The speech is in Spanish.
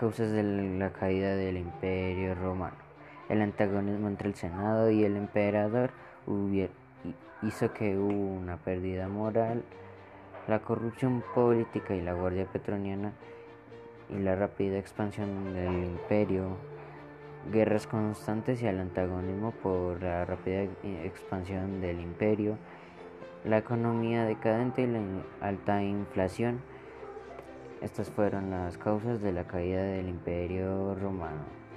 Causas de la caída del Imperio Romano. El antagonismo entre el Senado y el emperador hizo que hubo una pérdida moral, la corrupción política y la Guardia Petroniana y la rápida expansión del imperio, guerras constantes y el antagonismo por la rápida expansión del imperio, la economía decadente y la alta inflación. Estas fueron las causas de la caída del imperio romano.